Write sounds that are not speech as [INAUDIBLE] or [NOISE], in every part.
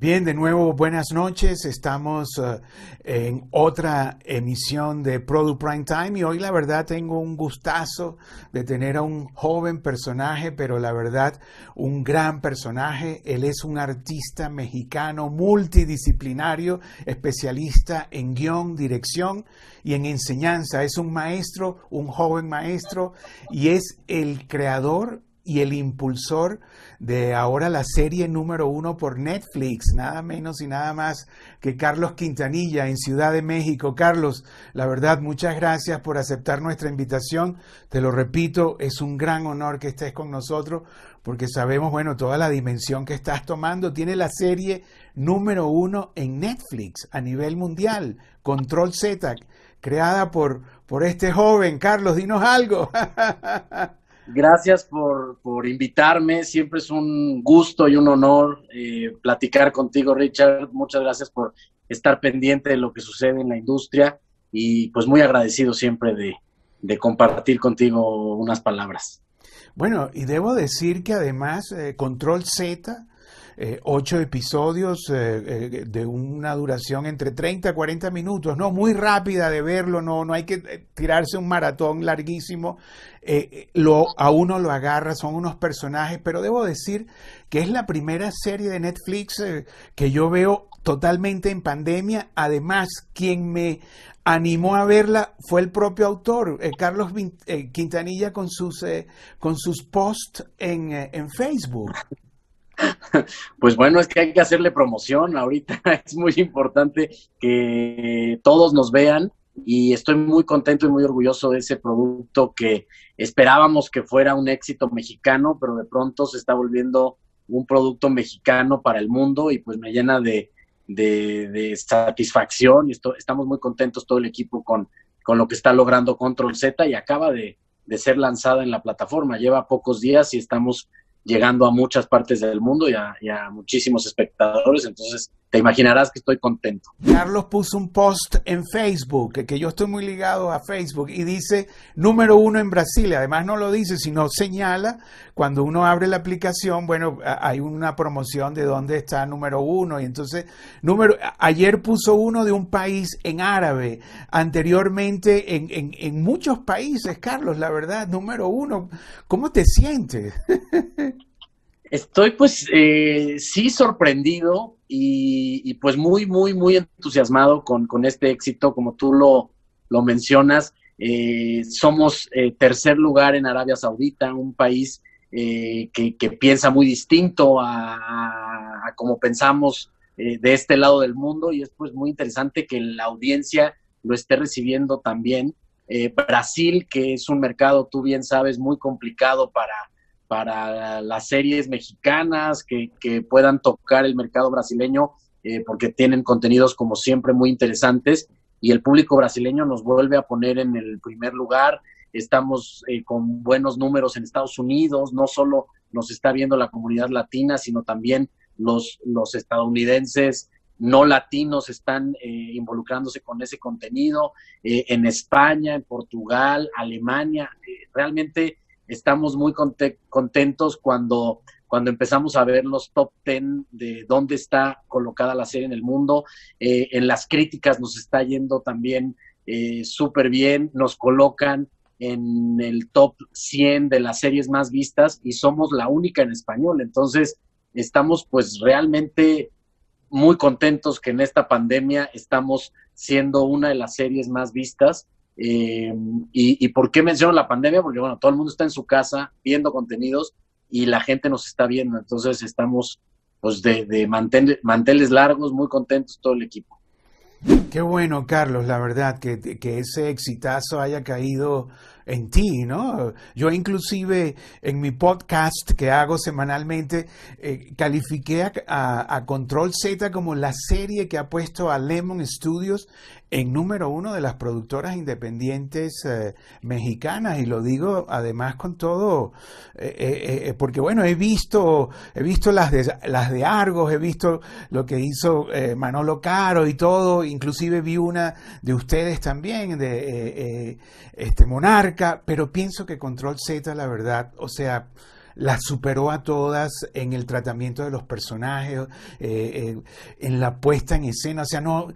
Bien, de nuevo, buenas noches. Estamos uh, en otra emisión de Product Prime Time y hoy la verdad tengo un gustazo de tener a un joven personaje, pero la verdad un gran personaje. Él es un artista mexicano multidisciplinario, especialista en guion, dirección y en enseñanza. Es un maestro, un joven maestro y es el creador y el impulsor de ahora la serie número uno por Netflix, nada menos y nada más que Carlos Quintanilla en Ciudad de México. Carlos, la verdad, muchas gracias por aceptar nuestra invitación. Te lo repito, es un gran honor que estés con nosotros porque sabemos, bueno, toda la dimensión que estás tomando. Tiene la serie número uno en Netflix a nivel mundial, Control Z, creada por, por este joven. Carlos, dinos algo. [LAUGHS] Gracias por, invitarme. Siempre es un gusto y un honor eh, platicar contigo, Richard. Muchas gracias por estar pendiente de lo que sucede en la industria y pues muy agradecido siempre de, compartir contigo unas palabras. Bueno, y debo decir que además eh, Control Z eh, ocho episodios eh, eh, de una duración entre 30 a 40 minutos, no muy rápida de verlo, no, no hay que tirarse un maratón larguísimo, lo, a uno lo agarra, son unos personajes, pero debo decir que es la primera serie de Netflix que yo veo totalmente en pandemia, además quien me animó a verla fue el propio autor, Carlos Quintanilla, con sus, con sus posts en, en Facebook. Pues bueno, es que hay que hacerle promoción ahorita. [LAUGHS] Es muy importante que todos nos vean y estoy muy contento y muy orgulloso de ese producto que esperábamos que fuera un éxito mexicano, pero de pronto se está volviendo un producto mexicano para el mundo y pues me llena de, satisfacción y estamos muy contentos todo el equipo con, con lo que está logrando Control Z y acaba de, de ser lanzada en la plataforma. Lleva pocos días y estamos llegando a muchas partes del mundo y a, muchísimos espectadores, entonces te imaginarás que estoy contento. Carlos puso un post en Facebook, que yo estoy muy ligado a Facebook, y dice número uno en Brasil. Además no lo dice, sino señala cuando uno abre la aplicación, bueno, hay una promoción de dónde está número uno. Y entonces, número, ayer puso uno de un país en árabe, anteriormente en, en, en muchos países, Carlos, la verdad, número uno. ¿Cómo te sientes? [LAUGHS] Estoy pues eh, sí sorprendido y, pues muy, muy, muy entusiasmado con, este éxito, como tú lo, lo mencionas. Eh, somos eh, tercer lugar en Arabia Saudita, un país que, que, piensa muy distinto a, a, como pensamos de este lado del mundo y es pues muy interesante que la audiencia lo esté recibiendo también. Brasil, que es un mercado, tú bien sabes, muy complicado para para las series mexicanas que, puedan tocar el mercado brasileño, eh, porque tienen contenidos como siempre muy interesantes y el público brasileño nos vuelve a poner en el primer lugar. Estamos eh, con buenos números en Estados Unidos, no solo nos está viendo la comunidad latina, sino también los, los estadounidenses no latinos están eh, involucrándose con ese contenido, en España, en Portugal, Alemania, realmente estamos muy contentos cuando, cuando empezamos a ver los top 10 de dónde está colocada la serie en el mundo. Eh, en las críticas nos está yendo también eh, súper bien, nos colocan en el top 100 de las series más vistas y somos la única en español. Entonces, estamos pues realmente muy contentos que en esta pandemia estamos siendo una de las series más vistas eh, y, por qué menciono la pandemia? Porque, bueno, todo el mundo está en su casa viendo contenidos y la gente nos está viendo. Entonces, estamos pues de, de manteles largos, muy contentos todo el equipo. Qué bueno, Carlos, la verdad, que, que ese exitazo haya caído en ti, ¿no? Yo inclusive en mi podcast que hago semanalmente eh, califiqué a, Control Z como la serie que ha puesto a Lemon Studios en número uno de las productoras independientes eh, mexicanas y lo digo además con todo eh, porque bueno he visto he visto las de las de Argos he visto lo que hizo Manolo Caro y todo inclusive vi una de ustedes también de este Monarca pero pienso que Control Z, la verdad, o sea, las superó a todas en el tratamiento de los personajes, eh, en la puesta en escena. O sea, no,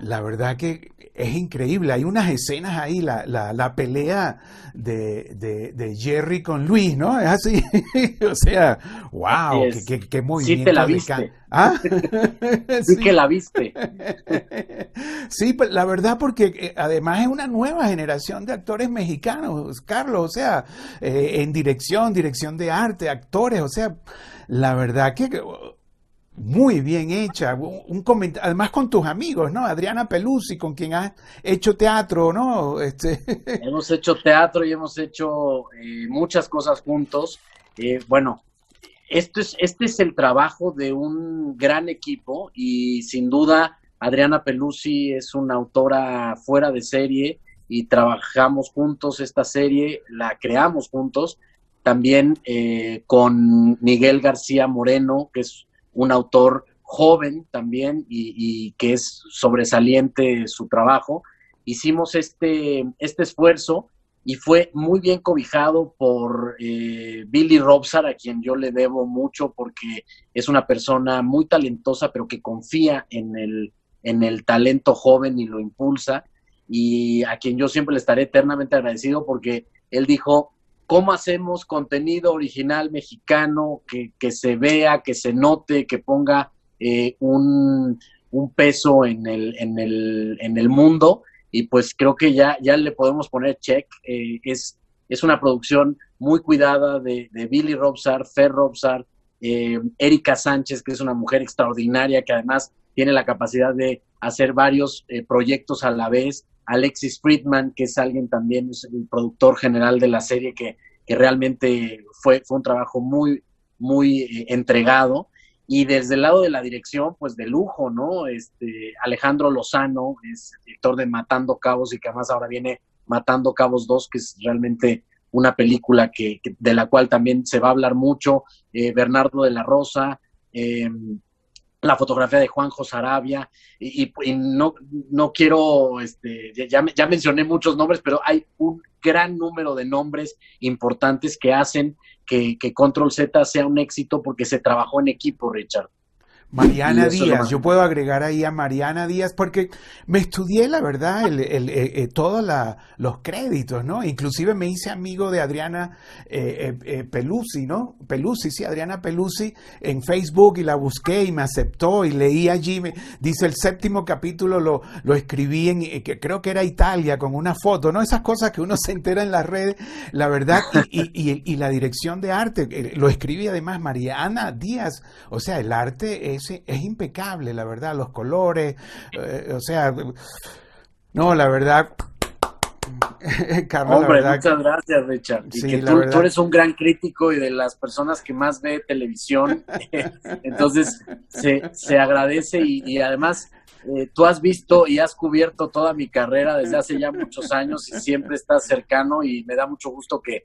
la verdad que es increíble. Hay unas escenas ahí, la, la, la pelea de, de, Jerry con Luis, ¿no? Es así. [LAUGHS] o sea, wow, qué, qué, movimiento. Sí, te la viste. ¿Ah? [LAUGHS] sí, que la viste. [LAUGHS] sí, pues, la verdad, porque eh, además es una nueva generación de actores mexicanos, Carlos, o sea, eh, en dirección, dirección de arte, actores, o sea, la verdad que muy bien hecha, un además con tus amigos, ¿no? Adriana Pelusi, con quien has hecho teatro, ¿no? Este... Hemos hecho teatro y hemos hecho eh, muchas cosas juntos. Eh, bueno, esto es, este es el trabajo de un gran equipo y sin duda Adriana Pelusi es una autora fuera de serie y trabajamos juntos esta serie, la creamos juntos, también eh, con Miguel García Moreno, que es un autor joven también y, que es sobresaliente su trabajo. Hicimos este, este esfuerzo y fue muy bien cobijado por eh, Billy Robsar, a quien yo le debo mucho porque es una persona muy talentosa, pero que confía en el, en el talento joven y lo impulsa, y a quien yo siempre le estaré eternamente agradecido porque él dijo, ¿Cómo hacemos contenido original mexicano que, que se vea, que se note, que ponga eh, un, un, peso en el, en, el, en el mundo? Y pues creo que ya, ya le podemos poner check. Eh, es, es una producción muy cuidada de, de Billy Robsar, Fer Robsar, eh, Erika Sánchez, que es una mujer extraordinaria que además tiene la capacidad de hacer varios proyectos a la vez. Alexis Friedman, que es alguien también, es el productor general de la serie, que, que realmente fue, fue un trabajo muy, muy eh, entregado. Y desde el lado de la dirección, pues de lujo, ¿no? Este, Alejandro Lozano es director de Matando Cabos y que además ahora viene Matando Cabos 2, que es realmente una película que, de la cual también se va a hablar mucho. Eh, Bernardo de la Rosa, eh, la fotografía de Juanjo Sarabia, y, no, no quiero, este, ya, ya mencioné muchos nombres, pero hay un gran número de nombres importantes que hacen que, que Control Z sea un éxito porque se trabajó en equipo, Richard. Mariana Díaz, yo puedo agregar ahí a Mariana Díaz porque me estudié, la verdad, el, el, eh, eh, todos los créditos, ¿no? Inclusive me hice amigo de Adriana eh, eh Pelusi, ¿no? Pelusi, sí, Adriana Pelusi en Facebook y la busqué y me aceptó y leí allí, me, dice el séptimo capítulo lo, lo escribí en, que creo que era Italia, con una foto, ¿no? Esas cosas que uno se entera en las redes, la verdad, y, y, y la dirección de arte, lo escribí además Mariana Díaz, o sea, el arte es es, impecable, la verdad, los colores, eh, o sea, no, la verdad, [LAUGHS] Carlos, Hombre, muchas gracias, Richard. Y que tú, eres un gran crítico y de las personas que más ve televisión. [LAUGHS] Entonces, se, se agradece y, además eh, tú has visto y has cubierto toda mi carrera desde hace ya muchos años y siempre estás cercano y me da mucho gusto que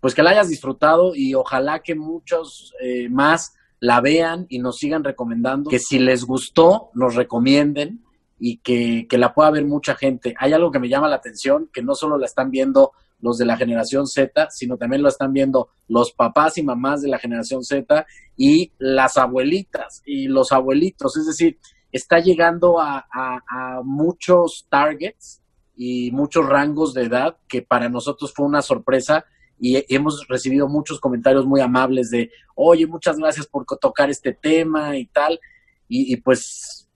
pues que la hayas disfrutado y ojalá que muchos eh, más la vean y nos sigan recomendando, que si les gustó, nos recomienden y que, la pueda ver mucha gente. Hay algo que me llama la atención, que no solo la están viendo los de la generación Z, sino también lo están viendo los papás y mamás de la generación Z y las abuelitas y los abuelitos. Es decir, está llegando a, a, muchos targets y muchos rangos de edad que para nosotros fue una sorpresa y hemos recibido muchos comentarios muy amables de, oye, muchas gracias por tocar este tema y tal. Y, pues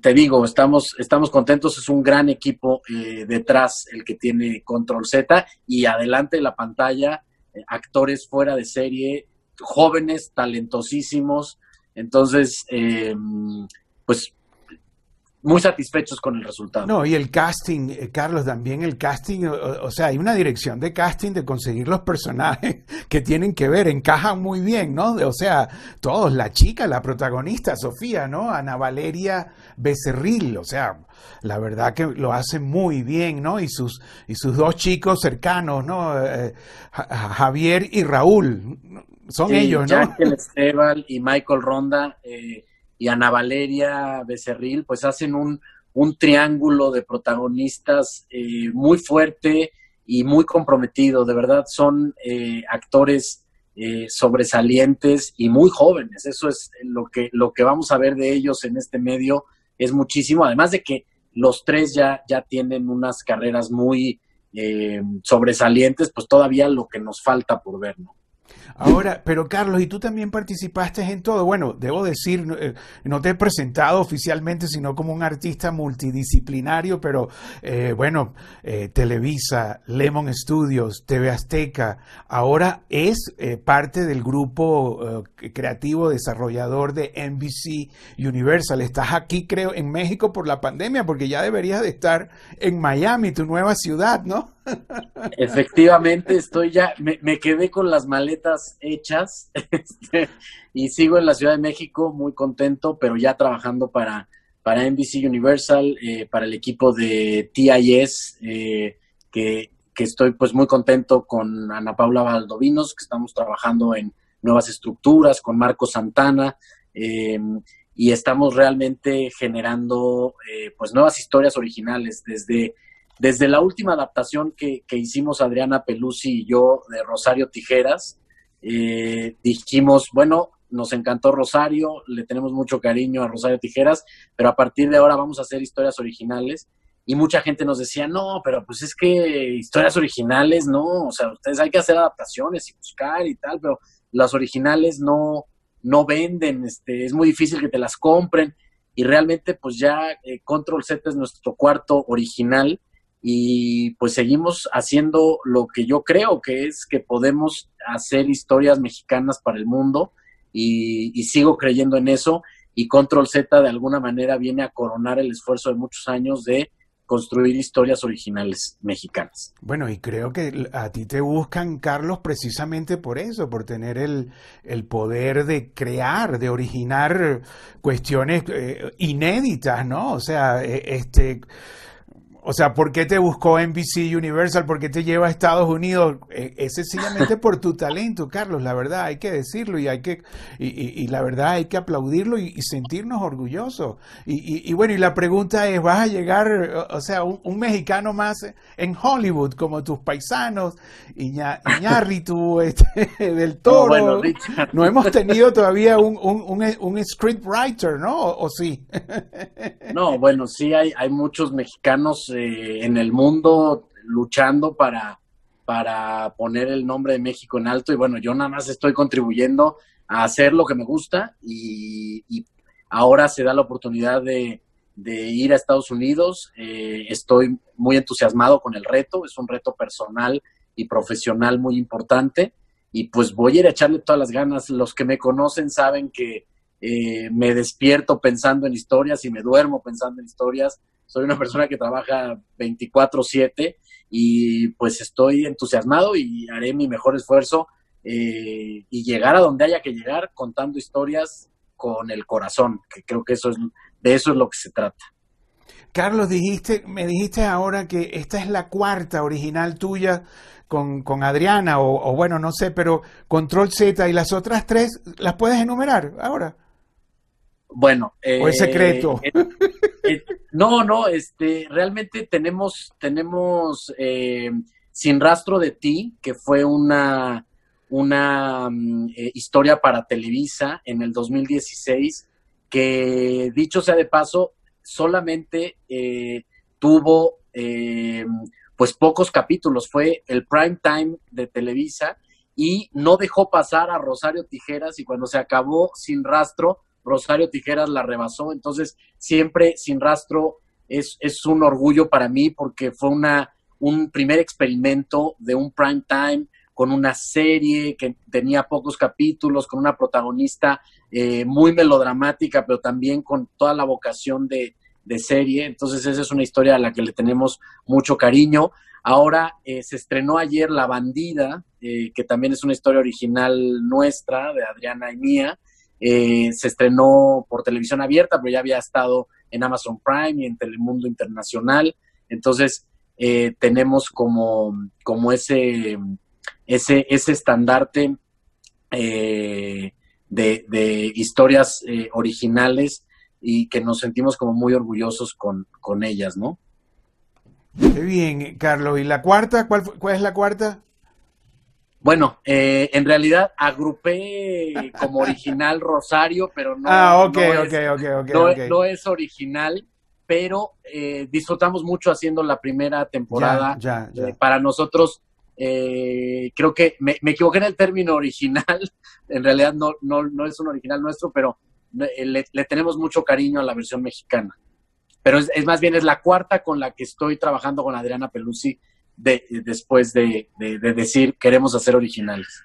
te digo, estamos, estamos contentos, es un gran equipo eh, detrás el que tiene Control Z y adelante de la pantalla, eh, actores fuera de serie, jóvenes, talentosísimos. Entonces, eh, pues muy satisfechos con el resultado. No, y el casting, eh, Carlos, también el casting, o, sea, hay una dirección de casting de conseguir los personajes [LAUGHS] que tienen que ver, encajan muy bien, ¿no? O sea, todos, la chica, la protagonista, Sofía, ¿no? Ana Valeria Becerril, o sea, la verdad que lo hace muy bien, ¿no? Y sus, y sus dos chicos cercanos, ¿no? Eh, Javier y Raúl, son ellos, ¿no? Esteban y Michael Ronda, eh, y Ana Valeria Becerril, pues hacen un, un triángulo de protagonistas eh, muy fuerte y muy comprometido. De verdad, son eh, actores eh, sobresalientes y muy jóvenes. Eso es lo que, lo que vamos a ver de ellos en este medio, es muchísimo, además de que los tres ya, ya tienen unas carreras muy eh, sobresalientes, pues todavía lo que nos falta por ver, ¿no? Ahora, pero Carlos, y tú también participaste en todo. Bueno, debo decir, eh, no te he presentado oficialmente, sino como un artista multidisciplinario, pero eh, bueno, eh, Televisa, Lemon Studios, TV Azteca, ahora es parte del grupo creativo desarrollador de NBC Universal. Estás aquí, creo, en México por la pandemia, porque ya deberías de estar en Miami, tu nueva ciudad, ¿no? Efectivamente, estoy ya, me, quedé con las maletas hechas [LAUGHS] este, y sigo en la Ciudad de México muy contento, pero ya trabajando para, para NBC Universal, eh, para el equipo de TIS, eh, que, estoy pues muy contento con Ana Paula Valdovinos, que estamos trabajando en nuevas estructuras, con Marco Santana. Em, y estamos realmente generando eh, pues nuevas historias originales desde desde la última adaptación que, hicimos Adriana Pelusi y yo de Rosario Tijeras, eh, dijimos, bueno, nos encantó Rosario, le tenemos mucho cariño a Rosario Tijeras, pero a partir de ahora vamos a hacer historias originales. Y mucha gente nos decía, no, pero pues es que historias originales, no, o sea, ustedes hay que hacer adaptaciones y buscar y tal, pero las originales no, no venden, este, es muy difícil que te las compren. Y realmente, pues ya eh, Control Z es nuestro cuarto original y pues seguimos haciendo lo que yo creo que es que podemos hacer historias mexicanas para el mundo y, sigo creyendo en eso y Control Z de alguna manera viene a coronar el esfuerzo de muchos años de construir historias originales mexicanas. Bueno, y creo que a ti te buscan, Carlos, precisamente por eso, por tener el, el poder de crear, de originar cuestiones eh, inéditas, ¿no? O sea, e, este o sea, ¿por qué te buscó NBC Universal? ¿Por qué te lleva a Estados Unidos? Eh, es sencillamente por tu talento, Carlos, la verdad, hay que decirlo y hay que, y, la verdad hay que aplaudirlo y, sentirnos orgullosos. Y, bueno, y la pregunta es, ¿vas a llegar, o sea, un, mexicano más en Hollywood como tus paisanos, Iñárritu, [LAUGHS] este, del Toro? No, hemos tenido todavía un, un, un, scriptwriter, ¿no? ¿O, sí? no, bueno, sí hay, hay muchos mexicanos eh, en el mundo luchando para, para poner el nombre de México en alto y bueno, yo nada más estoy contribuyendo a hacer lo que me gusta y, ahora se da la oportunidad de, ir a Estados Unidos. Eh, estoy muy entusiasmado con el reto, es un reto personal y profesional muy importante y pues voy a ir a echarle todas las ganas. Los que me conocen saben que eh, me despierto pensando en historias y me duermo pensando en historias soy una persona que trabaja 24/7 y pues estoy entusiasmado y haré mi mejor esfuerzo eh, y llegar a donde haya que llegar contando historias con el corazón, que creo que eso es de eso es lo que se trata. Carlos, dijiste, me dijiste ahora que esta es la cuarta original tuya con, con Adriana, o, o, bueno, no sé, pero Control Z y las otras tres, ¿las puedes enumerar ahora? Bueno, ¿O es secreto? Eh, eh, no, no, este, realmente tenemos, tenemos eh, Sin Rastro de Ti, que fue una, una mm, historia para Televisa en el 2016, que dicho sea de paso, solamente tuvo pues pocos capítulos, fue el prime time de Televisa y no dejó pasar a Rosario Tijeras y cuando se acabó Sin Rastro, Rosario Tijeras la rebasó, entonces siempre sin rastro es, es un orgullo para mí porque fue una, un primer experimento de un prime time con una serie que tenía pocos capítulos, con una protagonista eh, muy melodramática, pero también con toda la vocación de, serie. Entonces esa es una historia a la que le tenemos mucho cariño. Ahora eh, se estrenó ayer La Bandida, eh, que también es una historia original nuestra, de Adriana y mía, eh, se estrenó por televisión abierta, pero ya había estado en Amazon Prime y en Telemundo Internacional. Entonces, eh, tenemos como, como ese, ese, ese estandarte eh, de, historias originales y que nos sentimos como muy orgullosos con, con ellas, ¿no? Qué bien, Carlos. ¿Y la cuarta? ¿Cuál, cuál es la cuarta? Bueno, eh, en realidad agrupé como original [LAUGHS] Rosario, pero no, ah, no, es, original, pero eh, disfrutamos mucho haciendo la primera temporada. Ya, ya, eh, para nosotros, creo que me, equivoqué en el término original, [LAUGHS] en realidad no, no, no es un original nuestro, pero le, tenemos mucho cariño a la versión mexicana. Pero es, es más bien es la cuarta con la que estoy trabajando con Adriana Pelusi de, después de, decir queremos hacer originales.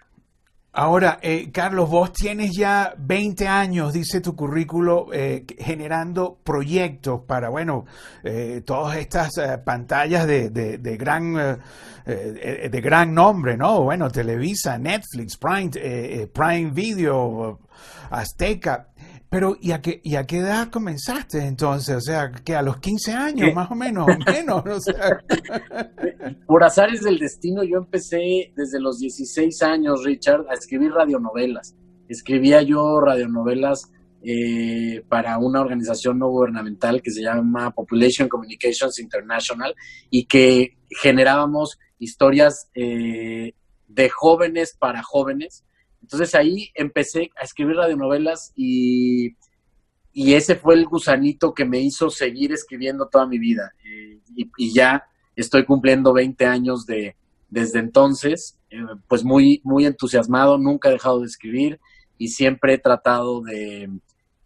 Ahora, eh, Carlos, vos tienes ya 20 años, dice tu currículo, eh, generando proyectos para, bueno, eh, todas estas pantallas de, de, de gran, de gran nombre, ¿no? Bueno, Televisa, Netflix, Prime, Prime Video, Azteca. Pero, ¿y a, qué, ¿y a qué edad comenzaste entonces? O sea, que a los 15 años, más o menos, menos. O sea. [LAUGHS] Por azares del destino, yo empecé desde los 16 años, Richard, a escribir radionovelas. Escribía yo radionovelas eh, para una organización no gubernamental que se llama Population Communications International y que generábamos historias eh, de jóvenes para jóvenes entonces ahí empecé a escribir radionovelas y, y ese fue el gusanito que me hizo seguir escribiendo toda mi vida. Eh, y, ya estoy cumpliendo 20 años de, desde entonces, eh, pues muy, muy entusiasmado, nunca he dejado de escribir y siempre he tratado de,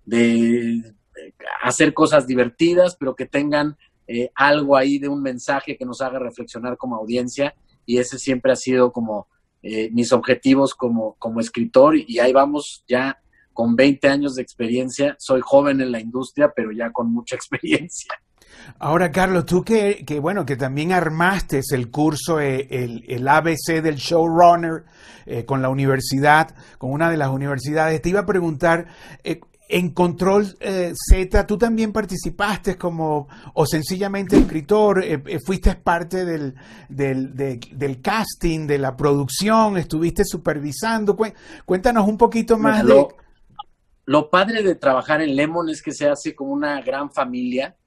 de hacer cosas divertidas, pero que tengan eh, algo ahí de un mensaje que nos haga reflexionar como audiencia y ese siempre ha sido como eh, mis objetivos como, como escritor y ahí vamos ya con 20 años de experiencia. Soy joven en la industria, pero ya con mucha [LAUGHS] experiencia. Ahora, Carlos, tú que, que bueno, que también armaste el curso, eh, el, el, ABC del showrunner eh, con la universidad, con una de las universidades, te iba a preguntar, en Control eh, Z, ¿tú también participaste como, o sencillamente escritor? Eh, eh, ¿Fuiste parte del, del, casting, de la producción? ¿Estuviste supervisando? Cuéntanos un poquito más lo, de... Lo padre de trabajar en Lemon es que se hace como una gran familia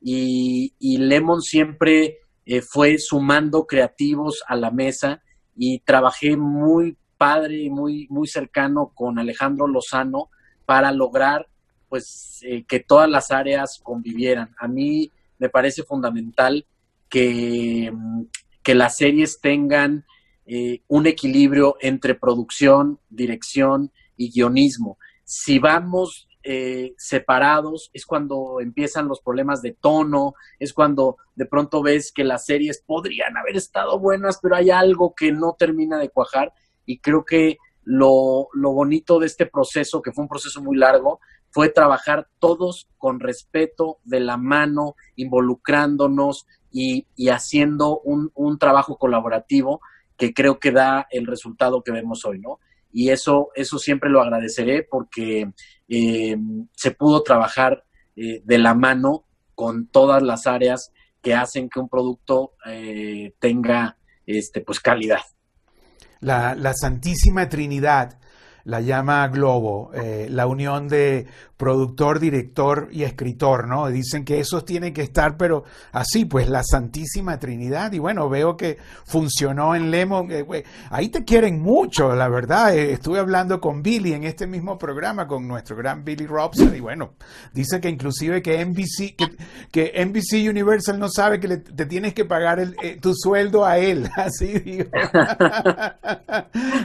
y, y Lemon siempre fue sumando creativos a la mesa y trabajé muy padre y muy, muy cercano con Alejandro Lozano, para lograr pues eh, que todas las áreas convivieran. A mí me parece fundamental que, mm, que las series tengan eh, un equilibrio entre producción, dirección y guionismo. Si vamos eh, separados es cuando empiezan los problemas de tono, es cuando de pronto ves que las series podrían haber estado buenas, pero hay algo que no termina de cuajar y creo que lo, bonito de este proceso, que fue un proceso muy largo, fue trabajar todos con respeto, de la mano, involucrándonos y, haciendo un, trabajo colaborativo que creo que da el resultado que vemos hoy, ¿no? Y eso, eso siempre lo agradeceré porque eh, se pudo trabajar eh, de la mano con todas las áreas que hacen que un producto eh, tenga este, pues calidad la, la Santísima Trinidad la llama Globo, eh, la unión de productor, director y escritor, ¿no? Dicen que esos tienen que estar, pero así, pues la Santísima Trinidad. Y bueno, veo que funcionó en Lemon. Eh, ahí te quieren mucho, la verdad. Eh, estuve hablando con Billy en este mismo programa, con nuestro gran Billy Robson, y bueno, dice que inclusive que NBC, que, NBC Universal no sabe que te tienes que pagar el, tu sueldo a él. [LAUGHS] Así digo.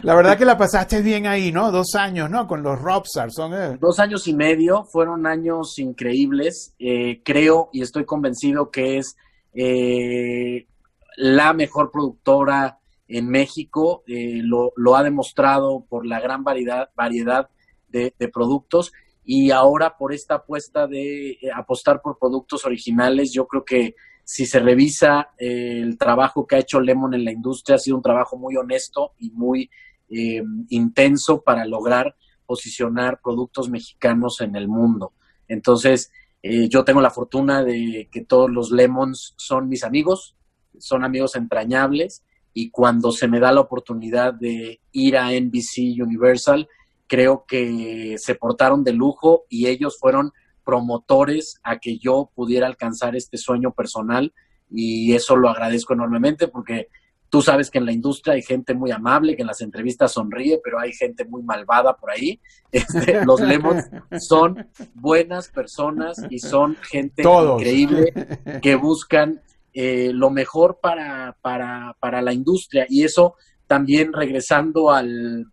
la verdad que la pasaste bien ahí, ¿no? Dos años, ¿no? Con los Robstars. Son, eh. Dos años y medio, fueron años increíbles. Eh, creo y estoy convencido que es eh, la mejor productora en México. Lo, lo, ha demostrado por la gran variedad, variedad de, productos. Y ahora por esta apuesta de apostar por productos originales, yo creo que si se revisa el trabajo que ha hecho Lemon en la industria, ha sido un trabajo muy honesto y muy eh, intenso para lograr posicionar productos mexicanos en el mundo. Entonces, eh, yo tengo la fortuna de que todos los Lemons son mis amigos, son amigos entrañables y cuando se me da la oportunidad de ir a NBC Universal, creo que se portaron de lujo y ellos fueron promotores a que yo pudiera alcanzar este sueño personal y eso lo agradezco enormemente porque Tú sabes que en la industria hay gente muy amable, que en las entrevistas sonríe, pero hay gente muy malvada por ahí. [LAUGHS] Este, los Lemons son buenas personas y son gente increíble [LAUGHS] que buscan eh, lo mejor para, para, para, la industria. Y eso también regresando al,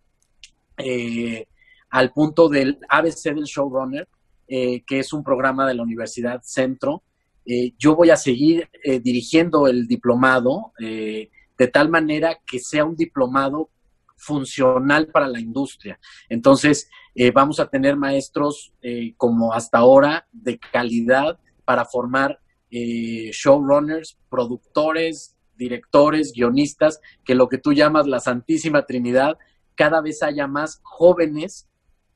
eh, al punto del ABC del Showrunner, eh, que es un programa de la Universidad Centro. yo voy a seguir dirigiendo el diplomado de tal manera que sea un diplomado funcional para la industria. Entonces, eh, vamos a tener maestros eh, como hasta ahora de calidad para formar eh, showrunners, productores, directores, guionistas, que lo que tú llamas la Santísima Trinidad, cada vez haya más jóvenes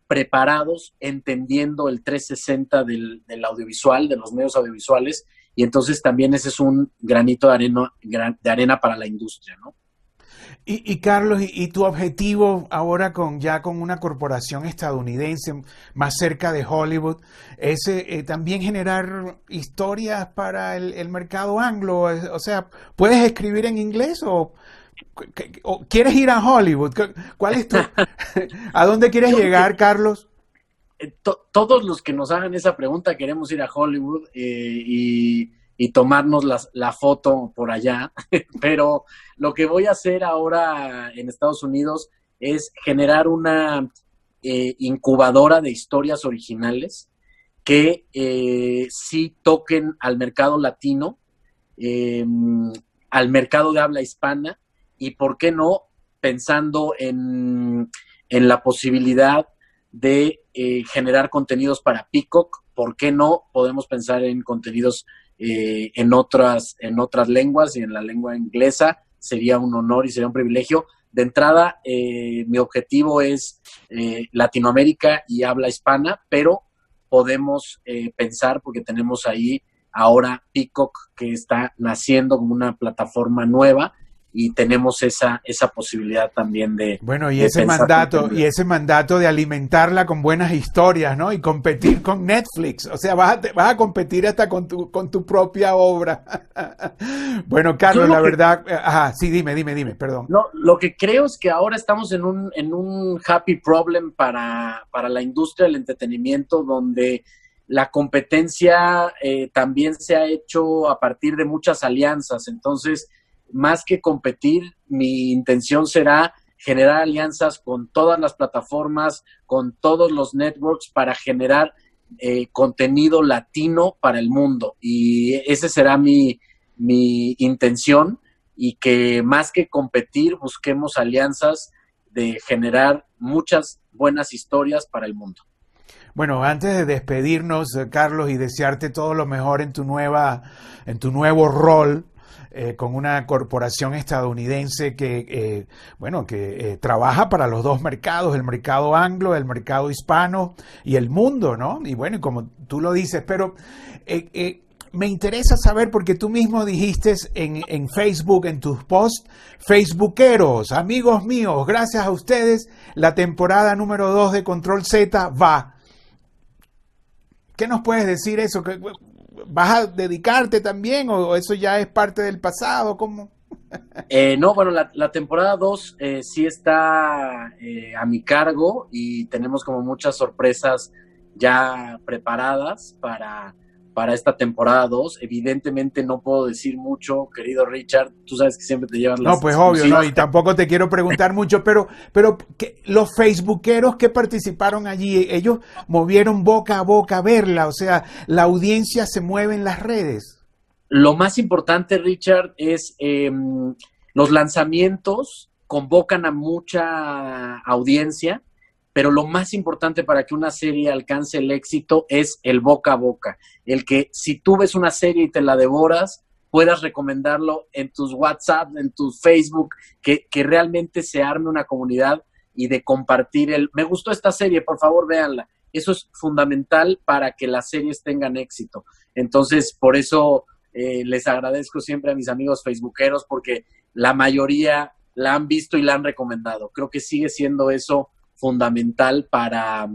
preparados, entendiendo el 360 del, del audiovisual, de los medios audiovisuales, y entonces también ese es un granito de arena, de arena para la industria, ¿no? Y, Carlos, y, tu objetivo ahora con ya con una corporación estadounidense más cerca de Hollywood es eh, eh, también generar historias para el, mercado anglo. O sea, ¿puedes escribir en inglés o, quieres ir a Hollywood? ¿Cuál es tu, [LAUGHS] [LAUGHS] ¿A dónde quieres llegar, Carlos? Eh, todos los que nos hagan esa pregunta queremos ir a Hollywood y y tomarnos la, foto por allá, [LAUGHS] pero lo que voy a hacer ahora en Estados Unidos es generar una eh, incubadora de historias originales que eh, sí toquen al mercado latino, em, al mercado de habla hispana y, ¿por qué no?, pensando en, en la posibilidad de eh, generar contenidos para Peacock, ¿por qué no podemos pensar en contenidos eh, en, otras, en otras lenguas y en la lengua inglesa. Sería un honor y sería un privilegio. De entrada, eh, mi objetivo es eh, Latinoamérica y habla hispana, pero podemos pensar, porque tenemos ahí ahora Peacock que está naciendo como una plataforma nueva y tenemos esa, esa posibilidad también de... Bueno, y ese mandato, y ese mandato de alimentarla con buenas historias, ¿no? Y competir con Netflix, o sea, vas a, vas a competir hasta con tu, con tu propia obra. [LAUGHS] bueno, Carlos, la verdad, ajá, sí, dime, dime, dime, perdón. No, lo que creo es que ahora estamos en un, en un happy problem para, para la industria del entretenimiento donde la competencia eh, también se ha hecho a partir de muchas alianzas, entonces más que competir, mi intención será generar alianzas con todas las plataformas, con todos los networks para generar eh, contenido latino para el mundo. Y esa será mi, mi intención y que más que competir, busquemos alianzas de generar muchas buenas historias para el mundo. Bueno, antes de despedirnos, eh, Carlos, y desearte todo lo mejor en tu nueva, en tu nuevo rol, eh, con una corporación estadounidense que, eh, bueno, que eh, trabaja para los dos mercados, el mercado anglo, el mercado hispano y el mundo, ¿no? Y bueno, como tú lo dices, pero me interesa saber, porque tú mismo dijiste en, en, Facebook, en tus posts, Facebookeros, amigos míos, gracias a ustedes, la temporada número 2 de Control Z va. ¿Qué nos puedes decir eso? ¿Vas a dedicarte también o eso ya es parte del pasado? ¿Cómo? [LAUGHS] Eh, no, bueno, la, temporada 2 eh, sí está eh, a mi cargo y tenemos como muchas sorpresas ya preparadas para, para esta temporada 2. Evidentemente no puedo decir mucho, querido Richard. Tú sabes que siempre te llevan las. No, pues obvio, no, y tampoco te quiero preguntar mucho, pero, pero los facebookeros que participaron allí, ellos movieron boca a boca a verla, o sea, la audiencia se mueve en las redes. Lo más importante, Richard, es em, los lanzamientos convocan a mucha audiencia pero lo más importante para que una serie alcance el éxito es el boca a boca, el que si tú ves una serie y te la devoras, puedas recomendarlo en tus WhatsApp, en tu Facebook, que, realmente se arme una comunidad y de compartir el, me gustó esta serie, por favor véanla. Eso es fundamental para que las series tengan éxito. Entonces, por eso eh, les agradezco siempre a mis amigos facebookeros porque la mayoría la han visto y la han recomendado. Creo que sigue siendo eso fundamental para,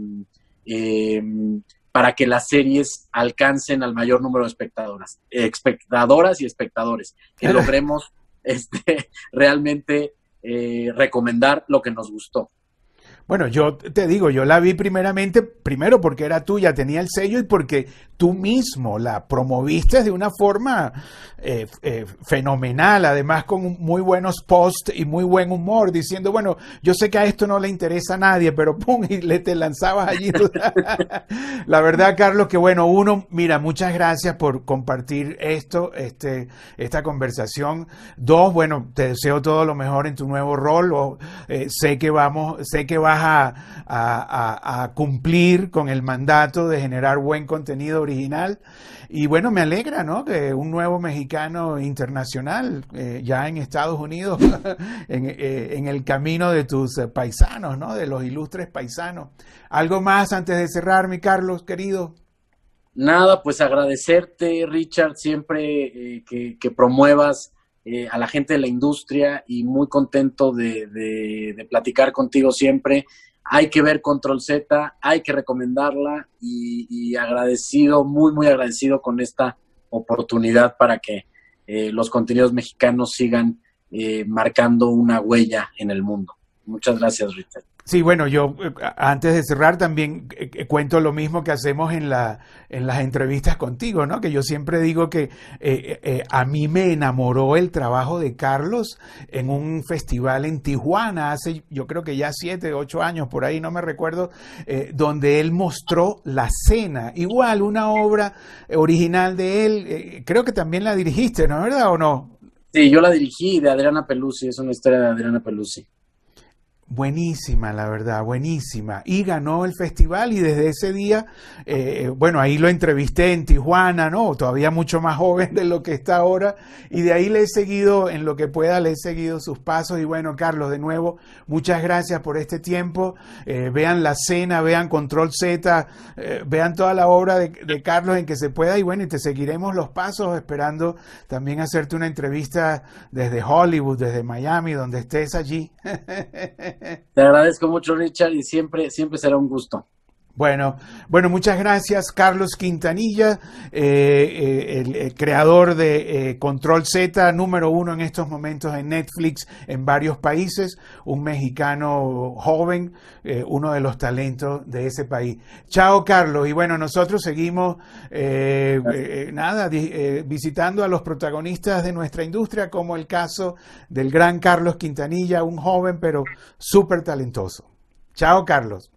em, para que las series alcancen al mayor número de espectadoras, espectadoras y espectadores, que logremos [LAUGHS] este, realmente eh, recomendar lo que nos gustó. Bueno, yo te digo, yo la vi primeramente, primero porque era tuya, tenía el sello y porque tú mismo la promoviste de una forma eh, eh, fenomenal, además con muy buenos posts y muy buen humor, diciendo, bueno, yo sé que a esto no le interesa a nadie, pero pum, y le te lanzabas allí. [LAUGHS] la verdad, Carlos, que bueno, uno, mira, muchas gracias por compartir esto, este, esta conversación. Dos, bueno, te deseo todo lo mejor en tu nuevo rol. Eh, sé que vamos, sé que vas a, cumplir con el mandato de generar buen contenido original. Y bueno, me alegra, ¿no? Que un nuevo mexicano internacional, eh, ya en Estados Unidos, [LAUGHS] eh, en, el camino de tus paisanos, ¿no? De los ilustres paisanos. ¿Algo más antes de cerrar, mi Carlos, querido? Nada, pues agradecerte, Richard, siempre eh, que, promuevas eh, a la gente de la industria y muy contento de, platicar contigo siempre. Hay que ver Control Z, hay que recomendarla y, agradecido, muy, muy agradecido con esta oportunidad para que eh, los contenidos mexicanos sigan eh, marcando una huella en el mundo. Muchas gracias, Richard. Sí, bueno, yo eh, antes de cerrar también eh, eh, cuento lo mismo que hacemos en, la, en las entrevistas contigo, ¿no? Que yo siempre digo que a mí me enamoró el trabajo de Carlos en un festival en Tijuana hace, yo creo que ya siete, ocho años, por ahí no me recuerdo, donde él mostró la cena, igual una obra original de él, creo que también la dirigiste, ¿no? ¿Verdad o no? Sí, yo la dirigí de Adriana Pelusi, es una historia de Adriana Pelusi. Buenísima, la verdad, buenísima. Y ganó el festival y desde ese día, eh, bueno, ahí lo entrevisté en Tijuana, ¿no? Todavía mucho más joven de lo que está ahora. Y de ahí le he seguido, en lo que pueda, le he seguido sus pasos. Y bueno, Carlos, de nuevo, muchas gracias por este tiempo. Eh, vean la cena, vean Control Z, eh, vean toda la obra de, de, Carlos en que se pueda. Y bueno, y te seguiremos los pasos, esperando también hacerte una entrevista desde Hollywood, desde Miami, donde estés allí. [LAUGHS] Te agradezco mucho, Richard, y siempre, siempre será un gusto. Bueno, bueno, muchas gracias, Carlos Quintanilla, eh, eh, el, creador de eh, Control Z, número uno en estos momentos en Netflix en varios países, un mexicano joven, uno de los talentos de ese país. Chao, Carlos. Y bueno, nosotros seguimos, nada, visitando a los protagonistas de nuestra industria, como el caso del gran Carlos Quintanilla, un joven pero súper talentoso. Chao, Carlos.